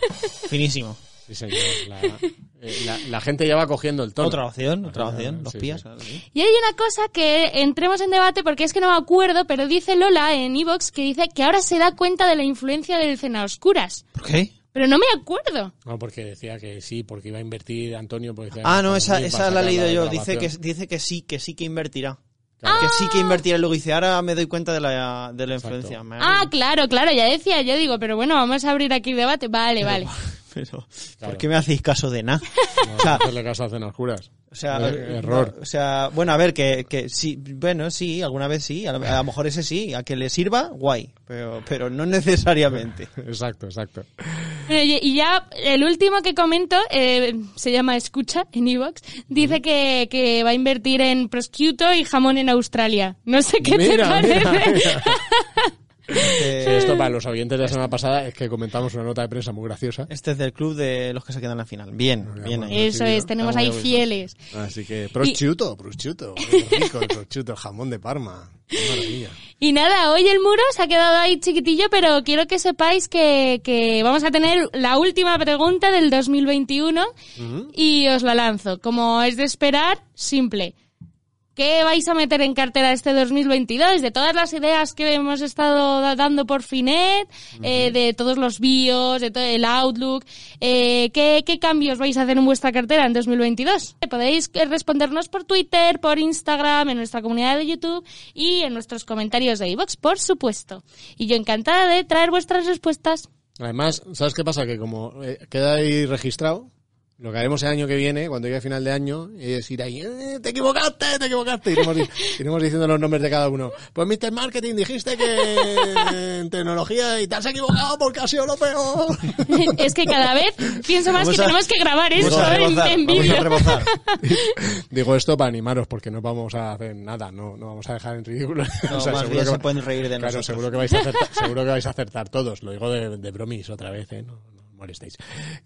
Finísimo. Sí, señor. La, eh, la- la gente ya va cogiendo el tono. Otra opción, otra Ah, opción. Los sí, pías. sí. Y hay una cosa que entremos en debate porque es que no me acuerdo, pero dice Lola en Evox que dice que ahora se da cuenta de la influencia del cena oscuras. ¿Por qué? Pero no me acuerdo. No, porque decía que sí, porque iba a invertir Antonio. Pues decía, Ah, no, pues, esa, la he leído yo. Dice que, dice que sí, que sí que invertirá. Claro. Que sí que invertirá. Y luego dice, ahora me doy cuenta de la, de la influencia. Ah, claro, claro, ya decía, yo digo, pero bueno, vamos a abrir aquí el debate. Vale, vale. Pero, Claro. ¿por qué me hacéis caso de nada? No, o sea, hacerle caso a cenas oscuras. O sea, Eh, error. no, o sea, bueno, a ver, que, que sí, bueno, sí, alguna vez sí, a lo, a lo mejor ese sí, a que le sirva, guay, pero, pero no necesariamente. Exacto, exacto. Bueno, y ya el último que comento, eh, se llama Escucha en Evox, dice que, que va a invertir en prosciutto y jamón en Australia. No sé qué te parece. mira, mira. Eh, Sí, esto para los oyentes de la semana pasada es que comentamos una nota de prensa muy graciosa. Este es del club de los que se quedan en la final. Bien, bien ahí. Eso es, tenemos ahí fieles. Así que prosciutto, prosciutto. Rico el prosciutto, el jamón de Parma. Qué maravilla. Y nada, hoy el muro se ha quedado ahí chiquitillo, pero quiero que sepáis que, que vamos a tener la última pregunta del 2021 y os la lanzo. Como es de esperar, simple. ¿Qué vais a meter en cartera este 2022? De todas las ideas que hemos estado da- dando por Finet, eh, de todos los bios, de todo el Outlook, eh, ¿qué, ¿qué cambios vais a hacer en vuestra cartera en 2022? Eh, Podéis eh, respondernos por Twitter, por Instagram, en nuestra comunidad de YouTube y en nuestros comentarios de iVoox, por supuesto. Y yo encantada de traer vuestras respuestas. Además, ¿sabes qué pasa? Que como eh, queda ahí registrado, lo que haremos el año que viene, cuando llegue a final de año, es ir ahí, "Eh, te equivocaste, te equivocaste. Iremos, iremos diciendo los nombres de cada uno. Pues Mr. Marketing, dijiste que en tecnología y te has equivocado porque ha sido lo peor. es que cada vez pienso más Vamos que a- tenemos que grabar esto a en, rebozar, en vídeo. Digo esto para animaros, porque no vamos a hacer nada, no, no vamos a dejar en ridículo. No, O sea, más bien que se va- pueden reír de Claro, nosotros. seguro que vais a acertar, seguro que vais a acertar todos. Lo digo de, de bromis otra vez, ¿eh? No, molestéis.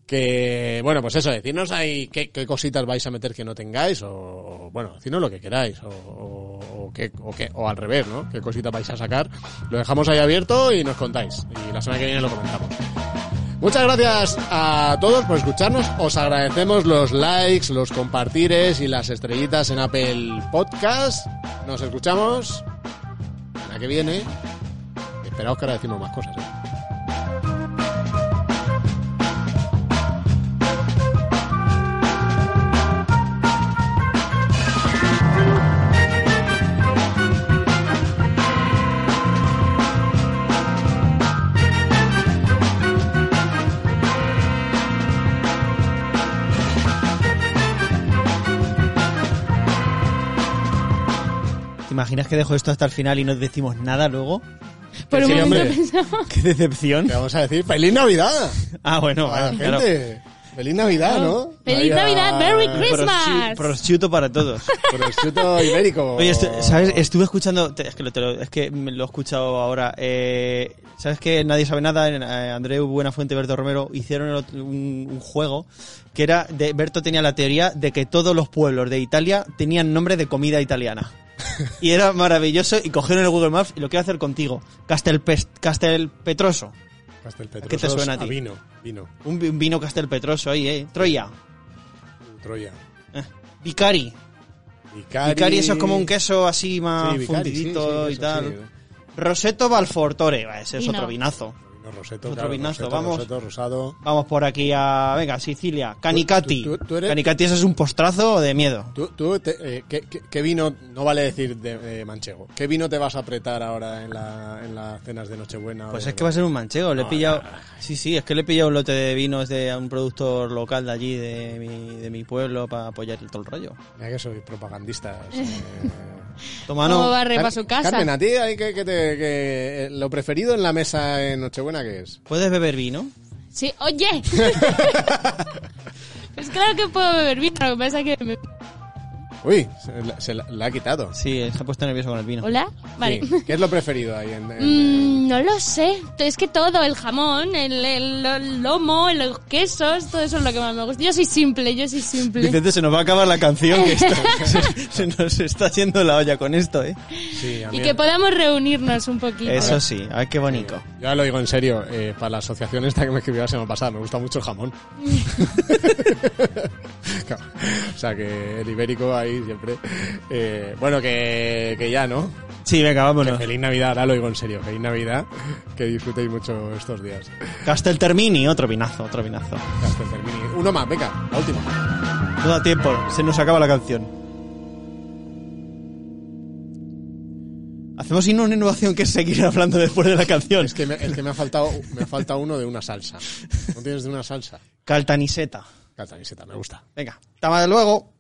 Que, bueno, pues eso, decirnos ahí qué, cositas vais a meter que no tengáis, o, bueno, decirnos lo que queráis, o, o, o qué- o qué- o al revés, ¿no? Qué cositas vais a sacar. Lo dejamos ahí abierto y nos contáis. Y la semana que viene lo comentamos. Muchas gracias a todos por escucharnos. Os agradecemos los likes, los compartires y las estrellitas en Apple Podcast. Nos escuchamos la que viene Esperaos que ahora decimos más cosas. ¿eh? Imaginas que dejo esto hasta el final y no decimos nada luego? Por un momento pensaba... ¡Qué decepción! ¿Qué vamos a decir? ¡Feliz Navidad! Ah, bueno, a la vale, claro. gente. ¡Feliz Navidad, ¿no? ¡Feliz Vaya- Navidad! ¡Merry Christmas! Prosci- Prosciutto para todos. Prosciutto ibérico. Oye, estu- ¿sabes? Estuve escuchando, es que, lo, te lo- es que me lo he escuchado ahora. Eh, ¿Sabes que nadie sabe nada? Eh, Andreu Buenafuente y Berto Romero hicieron el otro- un, un juego que era, de, Berto tenía la teoría de que todos los pueblos de Italia tenían nombre de comida italiana. Y era maravilloso y cogieron el Google Maps y lo quiero hacer contigo. Castelpest, Castelpetroso. Castelpetrosos ¿Qué te suena a ti? vino, vino, Un, vi- un vino Castelpetroso ahí, eh. Troya. Troya. Eh. Vicari. Vicari, Vicari, eso es como un queso así más Sí, Vicari, sí, fundidito sí, y eso tal. sí. Rosetto Valfortore, va, ese es Vino. otro vinazo. Roseto, Otro claro, vinazo, Roseto, vamos. Roseto, rosado. Vamos por aquí a, venga, Sicilia. Canicati. tú- tú- tú eres- Canicati, eso es un postrazo de miedo. Tú, tú te- eh, ¿qué, qué- qué vino, no vale decir de, de manchego, qué vino te vas a apretar ahora en, la, en las cenas de Nochebuena? Pues o- es que va a ser un manchego. Le he pillado. Sí, sí, es que le he pillado un lote de vinos de un productor local de allí, de mi, de mi pueblo, para apoyar el todo el rollo. Mira que soy propagandista. eh. Toma, ¿Cómo no. barre Car- para su casa? Carmen, a ti hay que, que te- que, eh, lo preferido en la mesa en Nochebuena, ¿qué es? ¿Puedes beber vino? Sí, oye. pues claro que puedo beber vino, lo que pasa es que... me- Uy, se, la- se la, la ha quitado. Sí, se ha puesto nervioso con el vino. ¿Hola? Vale. Sí. ¿Qué es lo preferido ahí en, en- Mm, no lo sé. Es que todo, el jamón, el, el- el lomo, los quesos, todo eso es lo que más me gusta. Yo soy simple, yo soy simple. Vicente, se nos va a acabar la canción que esto- se, se nos está haciendo la olla con esto, ¿eh? Sí, a mí- Y que podamos reunirnos un poquito. Eso sí, ay, qué bonito. Ya lo digo en serio, eh, para la asociación esta que me escribió la semana pasada, me gusta mucho el jamón. Claro, o sea que el ibérico ahí siempre. Eh, bueno, que, que ya, ¿no? Sí, venga, Que vámonos. feliz Navidad, ahora lo digo en serio, feliz Navidad, que disfrutéis mucho estos días. Casteltermini, otro vinazo, otro vinazo. Hasta el termini. Uno más, venga, la última. No da tiempo, se nos acaba la canción. Hacemos una innovación que es seguir hablando después de la canción. Es que me, es que me ha faltado me falta uno de una salsa. ¿No tienes de una salsa? Caltaniseta. Cataniseta, me gusta. Venga, hasta luego.